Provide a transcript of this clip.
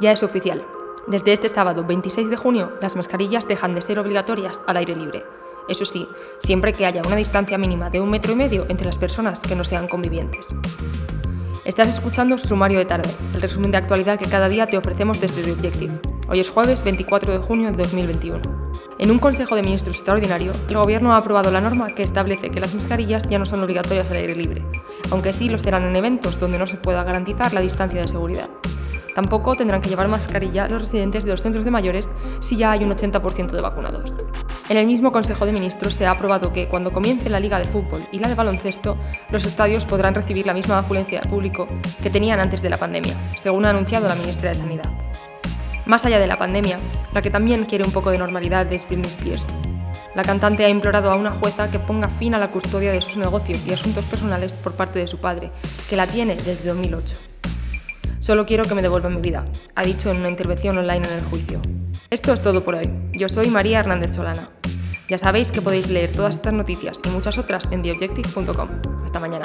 Ya es oficial. Desde este sábado 26 de junio, las mascarillas dejan de ser obligatorias al aire libre. Eso sí, siempre que haya una distancia mínima de un metro y medio entre las personas que no sean convivientes. Estás escuchando Sumario de Tarde, el resumen de actualidad que cada día te ofrecemos desde The Objective. Hoy es jueves 24 de junio de 2021. En un Consejo de Ministros extraordinario, el Gobierno ha aprobado la norma que establece que las mascarillas ya no son obligatorias al aire libre, aunque sí lo serán en eventos donde no se pueda garantizar la distancia de seguridad. Tampoco tendrán que llevar mascarilla los residentes de los centros de mayores si ya hay un 80% de vacunados. En el mismo Consejo de Ministros se ha aprobado que cuando comience la Liga de Fútbol y la de baloncesto, los estadios podrán recibir la misma afluencia de público que tenían antes de la pandemia, según ha anunciado la ministra de Sanidad. Más allá de la pandemia, la que también quiere un poco de normalidad es Britney Spears. La cantante ha implorado a una jueza que ponga fin a la custodia de sus negocios y asuntos personales por parte de su padre, que la tiene desde 2008. Solo quiero que me devuelvan mi vida, ha dicho en una intervención online en el juicio. Esto es todo por hoy. Yo soy María Hernández Solana. Ya sabéis que podéis leer todas estas noticias y muchas otras en theobjective.com. Hasta mañana.